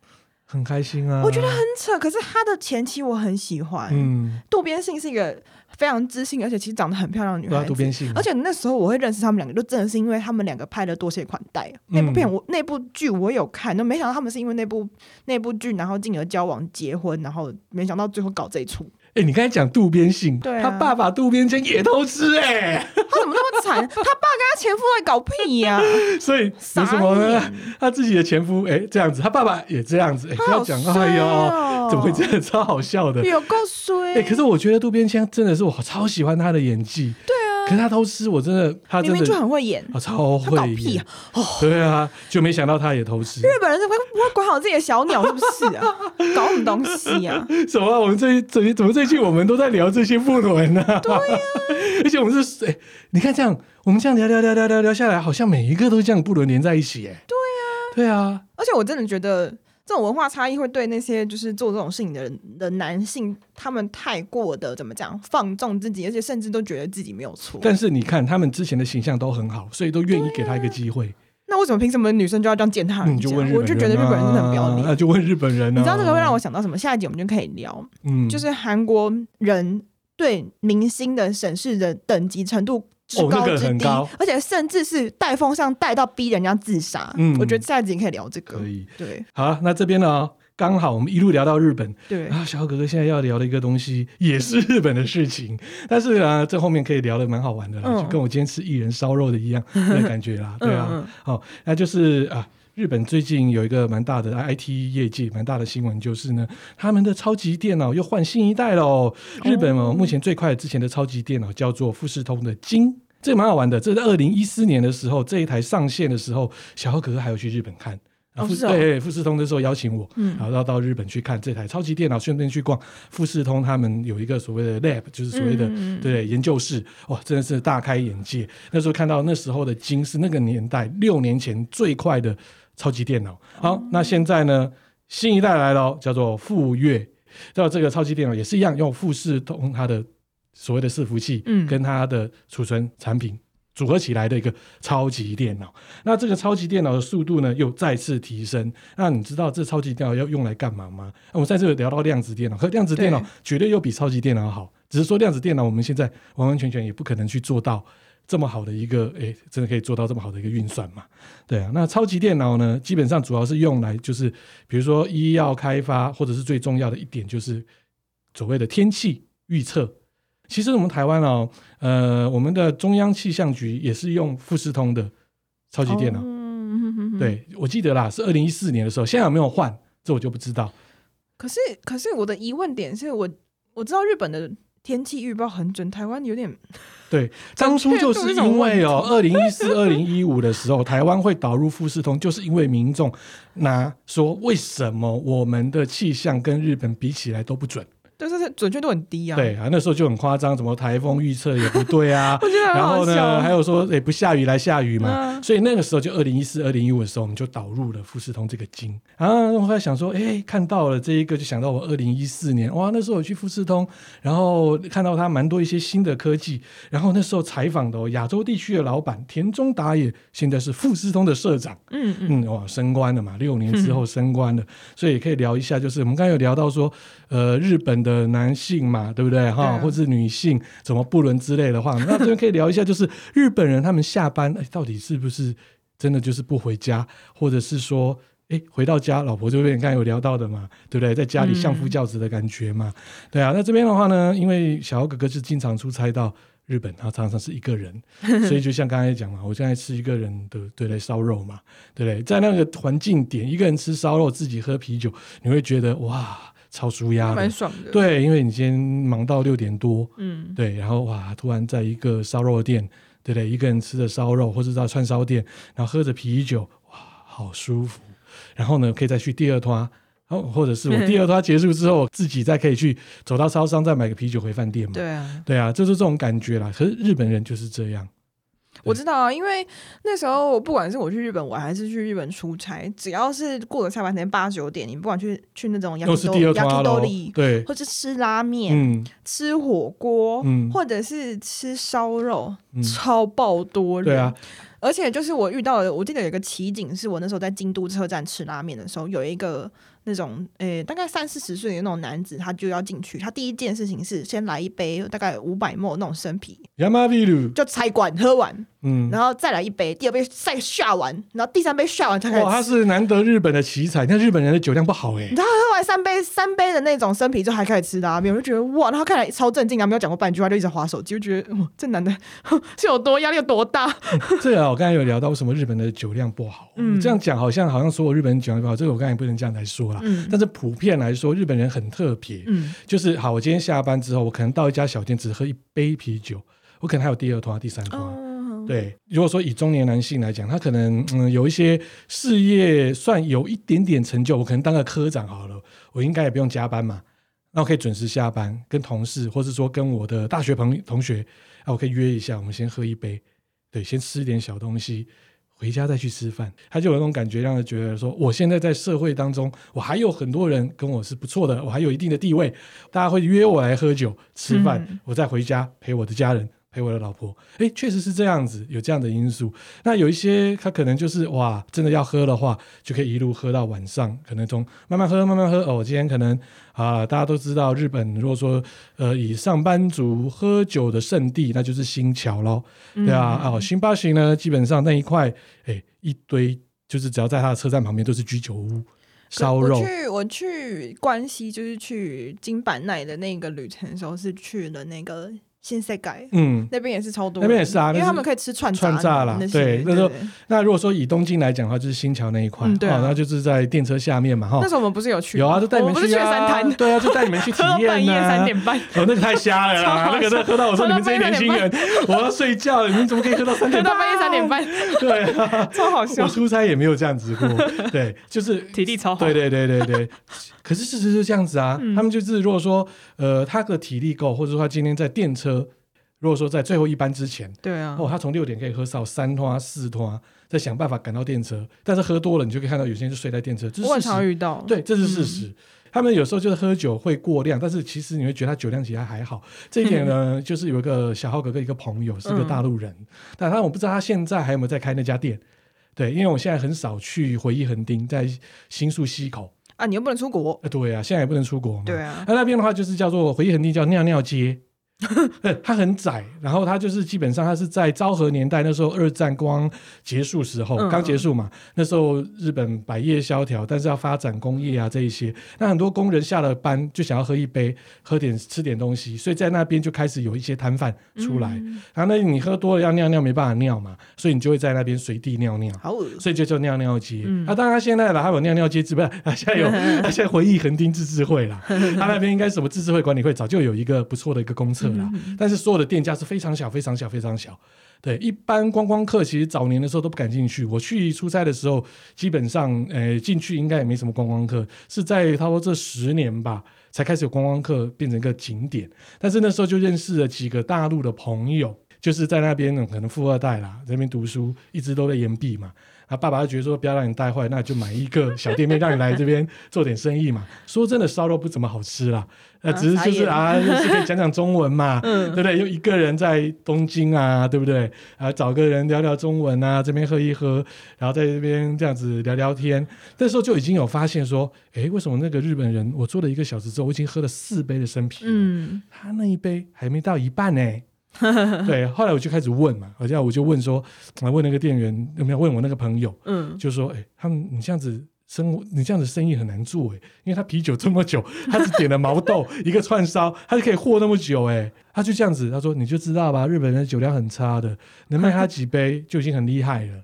很开心啊，我觉得很扯。可是他的前妻我很喜欢，嗯，渡边信是一个非常知性，而且其实长得很漂亮的女孩子。渡边信，而且那时候我会认识他们两个，就真的是因为他们两个拍了《多谢款待》那部片，我那部剧我有看，都没想到他们是因为那部那部剧，然后进而交往结婚，然后没想到最后搞这一出。哎、欸，你刚才讲渡边信，对、啊，他爸爸渡边谦也偷吃、欸，哎，他怎么那么惨？他爸跟他前夫在搞屁呀、啊？所以为什么呢？他自己的前夫，哎、欸，这样子，他爸爸也这样子，哎、欸，不要讲，哎呦，怎么会这样？超好笑的，有够衰。哎、欸，可是我觉得渡边谦真的是我超喜欢他的演技，对啊。可是他偷吃，我真的，他明明就很会演，啊、超会演，搞屁啊！哦，对啊，就没想到他也偷吃。日本人是不会不会管好自己的小鸟，是不是啊？搞什么东西啊？什么？我们最最怎么最近我们都在聊这些不伦呢？对呀、啊，而且我们是哎，你看这样，我们这样聊聊聊聊聊聊下来，好像每一个都这样不伦连在一起，哎，对呀、啊，对啊。而且我真的觉得。这种文化差异会对那些就是做这种事情的人的男性，他们太过的怎么讲，放纵自己，而且甚至都觉得自己没有错。但是你看，他们之前的形象都很好，所以都愿意给他一个机会。啊、那为什么凭什么女生就要这样践踏人家？你就问日本人、啊、我就觉得日本人真的很不要脸。那就问日本人、啊。你知道这个会让我想到什么？下一集我们就可以聊。嗯，就是韩国人对明星的审视的等级程度。哦，那个很高，而且甚至是带风向带到逼人家自杀。嗯，我觉得下一集可以聊这个。可以，对。好，那这边呢，刚好我们一路聊到日本，对啊，小哥哥现在要聊的一个东西也是日本的事情，但是啊，这后面可以聊得蛮好玩的啦，嗯、就跟我今天吃一人烧肉的一样的感觉啦，对啊，嗯嗯好，那就是啊。日本最近有一个蛮大的 IT 业界蛮大的新闻，就是呢，他们的超级电脑又换新一代了。日本哦，目前最快之前的超级电脑叫做富士通的金，这个蛮好玩的。这是二零一四年的时候，这一台上线的时候，小何哥哥还有去日本看。富士、哦哦、对富士通的时候邀请我，嗯、然后到到日本去看这台超级电脑，顺便去逛富士通他们有一个所谓的 lab，就是所谓的、嗯、对研究室，哇，真的是大开眼界。那时候看到那时候的金是那个年代六年前最快的。超级电脑，好，那现在呢，新一代来了，叫做富岳。叫这个超级电脑也是一样，用富士通它的所谓的伺服器，嗯，跟它的储存产品组合起来的一个超级电脑。那这个超级电脑的速度呢，又再次提升。那你知道这超级电脑要用来干嘛吗？我们在这里聊到量子电脑，可量子电脑绝对又比超级电脑好，只是说量子电脑我们现在完完全全也不可能去做到。这么好的一个，诶，真的可以做到这么好的一个运算嘛？对啊，那超级电脑呢，基本上主要是用来就是，比如说医药开发，或者是最重要的一点就是所谓的天气预测。其实我们台湾哦，呃，我们的中央气象局也是用富士通的超级电脑。哦、对，我记得啦，是二零一四年的时候，现在有没有换？这我就不知道。可是，可是我的疑问点是我我知道日本的。天气预报很准，台湾有点对。当初就是因为哦，二零一四、二零一五的时候，台湾会导入富士通，就是因为民众拿说，为什么我们的气象跟日本比起来都不准。准确度很低啊！对啊，那时候就很夸张，什么台风预测也不对啊。然后呢，还有说也不下雨来下雨嘛。所以那个时候就二零一四、二零一五的时候，我们就导入了富士通这个金。然后我在想说，哎，看到了这一个，就想到我二零一四年，哇，那时候我去富士通，然后看到他蛮多一些新的科技。然后那时候采访的亚洲地区的老板田中达也，现在是富士通的社长。嗯嗯，哇，升官了嘛，六年之后升官了，所以也可以聊一下，就是我们刚才有聊到说，呃，日本。的男性嘛，对不对哈？啊、或者是女性怎么不伦之类的话，那这边可以聊一下，就是日本人他们下班哎，到底是不是真的就是不回家，或者是说哎回到家，老婆就跟你刚才有聊到的嘛，对不对？在家里相夫教子的感觉嘛，嗯、对啊。那这边的话呢，因为小豪哥哥是经常出差到日本，他常常是一个人，所以就像刚才讲嘛，我现在吃一个人的对对烧肉嘛，对不对？在那个环境点，一个人吃烧肉，自己喝啤酒，你会觉得哇。超舒压的，蛮爽的。对，因为你今天忙到六点多，嗯，对，然后哇，突然在一个烧肉店，对不对？一个人吃的烧肉，或者到串烧店，然后喝着啤酒，哇，好舒服。然后呢，可以再去第二摊，哦，或者是我 第二摊结束之后，自己再可以去走到超商再买个啤酒回饭店嘛。对啊，对啊，就是这种感觉啦。可是日本人就是这样。我知道啊，因为那时候不管是我去日本玩还是去日本出差，只要是过了下班时间八九点，你不管去去那种 yakitori，对，或者吃拉面、嗯、吃火锅，嗯、或者是吃烧肉，嗯、超爆多人。对啊，而且就是我遇到的，我记得有一个奇景，是我那时候在京都车站吃拉面的时候，有一个。那种诶、欸，大概三四十岁的那种男子，他就要进去。他第一件事情是先来一杯大概五百 ml 那种生啤，就拆管喝完。嗯，然后再来一杯，第二杯再下完，然后第三杯下完才开始。哇，他是难得日本的奇才，但日本人的酒量不好哎。他喝完三杯三杯的那种生啤之后还开始吃拉面，我就觉得哇，然后看来超镇静啊，没有讲过半句话就一直划手机，就觉得哇，这男的是有多压力有多大。这啊，我刚才有聊到为什么日本的酒量不好，嗯，这样讲好像好像所有日本人酒量不好，这个我刚才不能这样来说啦。嗯，但是普遍来说，日本人很特别，嗯，就是好，我今天下班之后，我可能到一家小店只喝一杯啤酒，我可能还有第二托、第三托。哦。对，如果说以中年男性来讲，他可能嗯有一些事业算有一点点成就，我可能当个科长好了，我应该也不用加班嘛，那我可以准时下班，跟同事或是说跟我的大学朋同学，啊，我可以约一下，我们先喝一杯，对，先吃一点小东西，回家再去吃饭，他就有那种感觉，让他觉得说，我现在在社会当中，我还有很多人跟我是不错的，我还有一定的地位，大家会约我来喝酒吃饭，嗯、我再回家陪我的家人。陪我的老婆，哎，确实是这样子，有这样的因素。那有一些他可能就是哇，真的要喝的话，就可以一路喝到晚上，可能从慢慢喝慢慢喝。哦，今天可能啊，大家都知道日本，如果说呃以上班族喝酒的圣地，那就是新桥喽。对啊，哦，新八行呢，基本上那一块，哎，一堆就是只要在他的车站旁边都是居酒屋。烧肉。我去我去关西，就是去金板奈的那个旅程的时候，是去了那个。新世界，嗯，那边也是超多，那边也是啊，因为他们可以吃串串炸啦。对，那时候那如果说以东京来讲的话，就是新桥那一块，对，然后就是在电车下面嘛，哈。那时候我们不是有去？有啊，就带你们去啊，对啊，就带你们去体验啊。半夜三点半，哦，那个太瞎了啦，那个那喝到我说你们这些年轻人，我要睡觉了，你们怎么可以喝到三点？喝到半夜三点半，对，超好笑。我出差也没有这样子过，对，就是体力超好。对对对对对。可是事实是这样子啊，他们就是如果说呃他的体力够，或者说他今天在电车。如果说在最后一班之前，对啊，哦，他从六点可以喝到三拖四拖，再想办法赶到电车。但是喝多了，你就可以看到有些人就睡在电车。我常遇到，对，这是事实。嗯、他们有时候就是喝酒会过量，但是其实你会觉得他酒量其实还，还好。这一点呢，嗯、就是有一个小浩哥哥一个朋友是个大陆人，嗯、但他我不知道他现在还有没有在开那家店。对，因为我现在很少去回忆横丁，在新宿西口啊，你又不能出国。对啊，现在也不能出国嘛。对啊，那那边的话就是叫做回忆横地，叫尿尿街。它很窄，然后它就是基本上它是在昭和年代那时候二战光结束时候，刚结束嘛，那时候日本百业萧条，但是要发展工业啊这一些，那很多工人下了班就想要喝一杯，喝点吃点东西，所以在那边就开始有一些摊贩出来，然后那你喝多了要尿尿没办法尿嘛，所以你就会在那边随地尿尿，所以就叫尿尿街。啊，当然现在了还有尿尿街，不是？啊，现在有，啊，现在回忆横丁自治会啦，他那边应该什么自治会管理会早就有一个不错的一个公厕。但是所有的店家是非常小、非常小、非常小。对，一般观光客其实早年的时候都不敢进去。我去出差的时候，基本上，呃，进去应该也没什么观光客。是在差不多这十年吧，才开始有观光客变成一个景点。但是那时候就认识了几个大陆的朋友，就是在那边呢，可能富二代啦，在那边读书，一直都在延毕嘛。他爸爸就觉得说不要让你带坏，那就买一个 小店面让你来这边做点生意嘛。说真的，烧肉不怎么好吃啦。呃，只是就是啊，就是可以讲讲中文嘛，对不对？又一个人在东京啊，对不对？啊，找个人聊聊中文啊，这边喝一喝，然后在这边这样子聊聊天。那时候就已经有发现说，诶，为什么那个日本人我做了一个小时之后，我已经喝了四杯的生啤，嗯，他那一杯还没到一半呢。对，后来我就开始问嘛，好像我就问说，我问那个店员有没有问我那个朋友，嗯，就说，哎，他们你这样子生活，你这样子生意很难做哎，因为他啤酒这么久，他只点了毛豆 一个串烧，他就可以活那么久哎，他就这样子，他说你就知道吧，日本人的酒量很差的，能卖他几杯就已经很厉害了，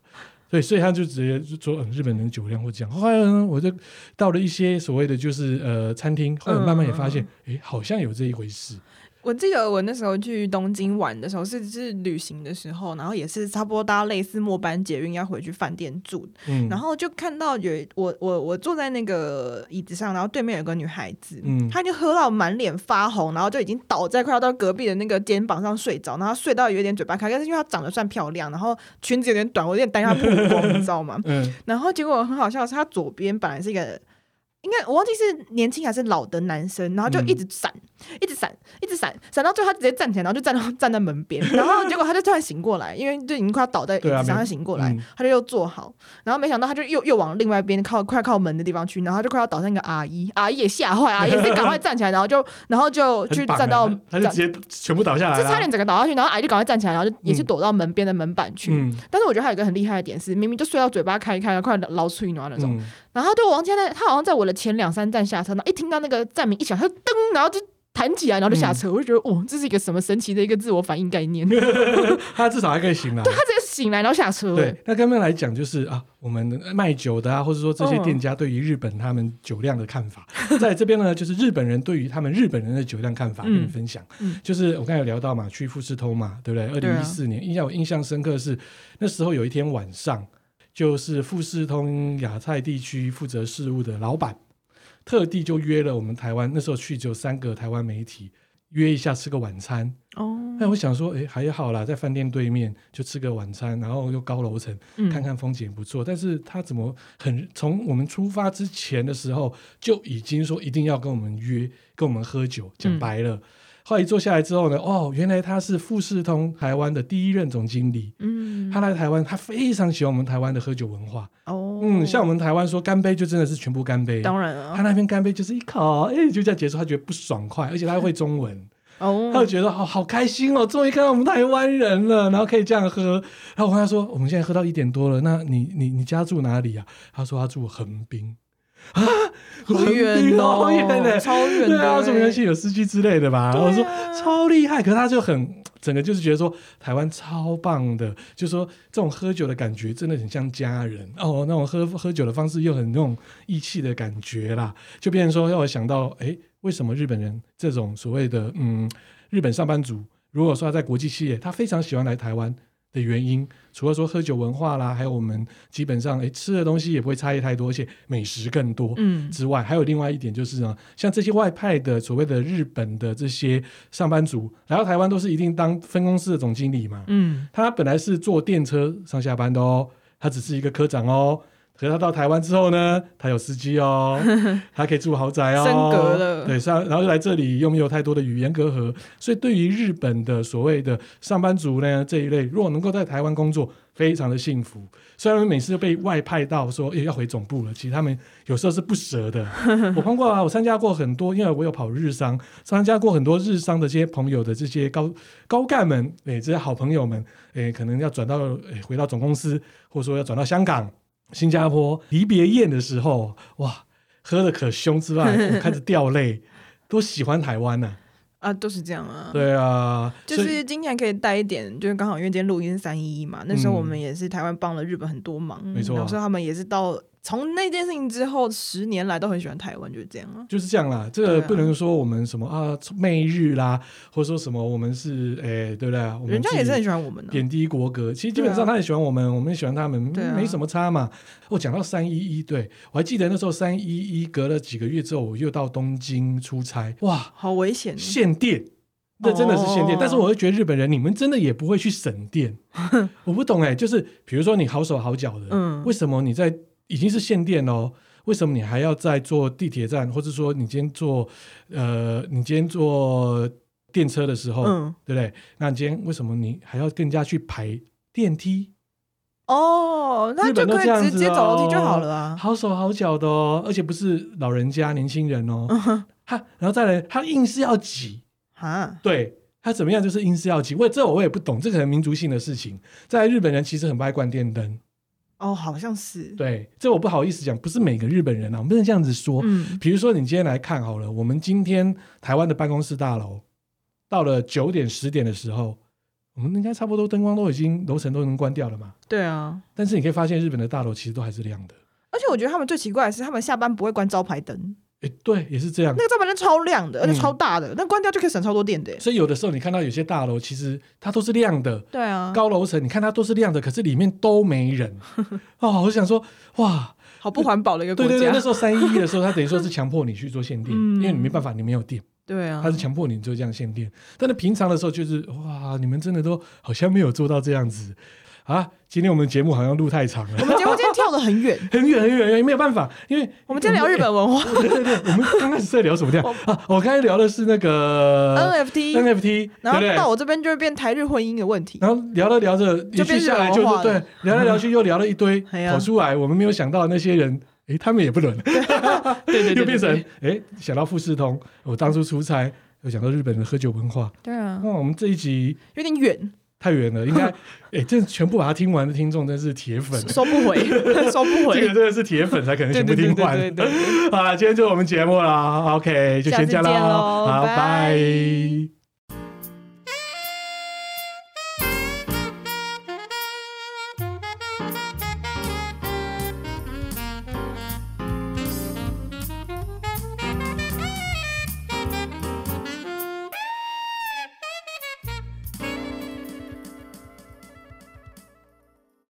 对，所以他就直接就说，嗯，日本人酒量会这样。后来呢，我就到了一些所谓的就是呃餐厅，后来慢慢也发现，哎，好像有这一回事。我记得我那时候去东京玩的时候，是是旅行的时候，然后也是差不多搭类似末班捷运要回去饭店住，嗯、然后就看到有我我我坐在那个椅子上，然后对面有个女孩子，嗯、她就喝到满脸发红，然后就已经倒在快要到隔壁的那个肩膀上睡着，然后睡到有点嘴巴开，但是因为她长得算漂亮，然后裙子有点短，我有点担心她曝光，你知道吗？嗯、然后结果很好笑的是，她左边本来是一个。应该我忘记是年轻还是老的男生，然后就一直闪，嗯、一直闪，一直闪，闪到最后他直接站起来，然后就站到 站在门边，然后结果他就突然醒过来，因为就已经快要倒在椅子上，他醒过来，嗯、他就又坐好，然后没想到他就又又往另外一边靠快靠门的地方去，然后他就快要倒向一个阿姨，阿姨也吓坏，阿姨也是赶快站起来，然后就 然后就去站到，他就直接全部倒下来，就差点整个倒下去，然后阿姨就赶快站起来，然后就也是躲到门边的门板去。嗯、但是我觉得还有一个很厉害的点是，明明就睡到嘴巴开开，快捞出一那种。嗯。然后就往前呢，他好像在我的前两三站下车，然后一听到那个站名一响，他就噔，然后就弹起来，然后就下车。嗯、我就觉得，哦，这是一个什么神奇的一个自我反应概念？他至少还可以醒来。对，他直接醒来，然后下车。对，那刚刚来讲就是啊，我们卖酒的啊，或者说这些店家对于日本他们酒量的看法，嗯、在这边呢，就是日本人对于他们日本人的酒量看法跟你分享。嗯，就是我刚才有聊到嘛，去富士通嘛，对不对？二零一四年，印象我印象深刻是那时候有一天晚上。就是富士通亚太地区负责事务的老板，特地就约了我们台湾，那时候去只有三个台湾媒体，约一下吃个晚餐。哦，那我想说，哎，还好啦，在饭店对面就吃个晚餐，然后又高楼层，看看风景也不错。嗯、但是他怎么很从我们出发之前的时候就已经说一定要跟我们约，跟我们喝酒，讲白了。嗯后来坐下来之后呢，哦，原来他是富士通台湾的第一任总经理。嗯，他来台湾，他非常喜欢我们台湾的喝酒文化。哦，嗯，像我们台湾说干杯，就真的是全部干杯。当然了，他那边干杯就是一口，哎，就这样结束。他觉得不爽快，而且他会中文。哦，他就觉得好好开心哦，终于看到我们台湾人了，然后可以这样喝。然后我跟他说，我们现在喝到一点多了，那你你你家住哪里啊？他说他住横滨。啊，好远哦，好远的，超远的。对啊，什么游戏有司机之类的吧？我说超厉害，可是他就很整个就是觉得说台湾超棒的，就是说这种喝酒的感觉真的很像家人哦，那种喝喝酒的方式又很那种义气的感觉啦，就变成说让我想到，哎，为什么日本人这种所谓的嗯日本上班族，如果说他在国际企业，他非常喜欢来台湾。的原因，除了说喝酒文化啦，还有我们基本上诶吃的东西也不会差异太多，而且美食更多，嗯，之外，还有另外一点就是呢，像这些外派的所谓的日本的这些上班族来到台湾，都是一定当分公司的总经理嘛，嗯，他本来是坐电车上下班的哦，他只是一个科长哦。可是他到台湾之后呢，他有司机哦，他可以住豪宅哦，升格了，对，上然后来这里又没有太多的语言隔阂，所以对于日本的所谓的上班族呢这一类，如果能够在台湾工作，非常的幸福。虽然每次都被外派到说，哎，要回总部了，其实他们有时候是不舍的。我碰过啊，我参加过很多，因为我有跑日商，参加过很多日商的这些朋友的这些高高干们，哎，这些好朋友们，哎，可能要转到哎回到总公司，或者说要转到香港。新加坡离别宴的时候，哇，喝的可凶之外，我 开始掉泪，多喜欢台湾呢、啊。啊，都是这样啊。对啊，就是今天可以带一点，就是刚好因为今天录音是三一一嘛，那时候我们也是台湾帮了日本很多忙，没错、啊，所以他们也是到。从那件事情之后，十年来都很喜欢台湾，就是这样啊。就是这样啦，这个不能说我们什么啊媚日啦，或者说什么我们是哎、欸，对不对？我们人家也是很喜欢我们的，贬低国格。其实基本上他也喜欢我们，啊、我们也喜欢他们，没什么差嘛。我讲、啊、到三一一，对我还记得那时候三一一隔了几个月之后，我又到东京出差，哇，好危险！限电，这真的是限电。哦、但是我会觉得日本人，你们真的也不会去省电。我不懂哎、欸，就是比如说你好手好脚的，嗯，为什么你在？已经是限电哦，为什么你还要再坐地铁站，或者说你今天坐呃，你今天坐电车的时候，嗯、对不对？那你今天为什么你还要更加去排电梯？哦，那就可以直接走楼梯就好了啊，好手好脚的哦，而且不是老人家、年轻人哦，嗯、他然后再来，他硬是要挤。啊，对他怎么样就是硬是要挤，我这我也不懂，这可能民族性的事情，在日本人其实很不爱关电灯。哦，好像是。对，这我不好意思讲，不是每个日本人啊，我们不能这样子说。嗯，比如说你今天来看好了，我们今天台湾的办公室大楼，到了九点十点的时候，我们应该差不多灯光都已经楼层都能关掉了嘛。对啊。但是你可以发现，日本的大楼其实都还是亮的。而且我觉得他们最奇怪的是，他们下班不会关招牌灯。哎，对，也是这样。那个招牌灯超亮的，而且超大的，那、嗯、关掉就可以省超多电的。所以有的时候你看到有些大楼，其实它都是亮的。对啊，高楼层你看它都是亮的，可是里面都没人。哦，我想说，哇，好不环保的一个国家。对对对，那时候三一一的时候，它等于说是强迫你去做限电，嗯、因为你没办法，你没有电。对啊，它是强迫你做这样限电。但是平常的时候，就是哇，你们真的都好像没有做到这样子。啊，今天我们的节目好像录太长了。我们节目今天跳得很远，很远很远，没有办法，因为 我们今天聊日本文化。对对对，我们刚开始在聊什么跳啊？我刚才聊的是那个 NFT，NFT，然后到我这边就会变台日婚姻的问题。然后聊着聊着，就变下来就是对，聊来聊去又聊了一堆，跑出来我们没有想到那些人，哎，他们也不轮。对对对，又变成哎，想到富士通，我当初出差又想到日本的喝酒文化。对啊，那我们这一集有点远。太远了，应该，哎，这全部把它听完的听众真是铁粉，收不回，收不回，这个真的是铁粉才可能全部听完。对对对对对，好了，今天就是我们节目了，OK，就先这样喽，好，拜。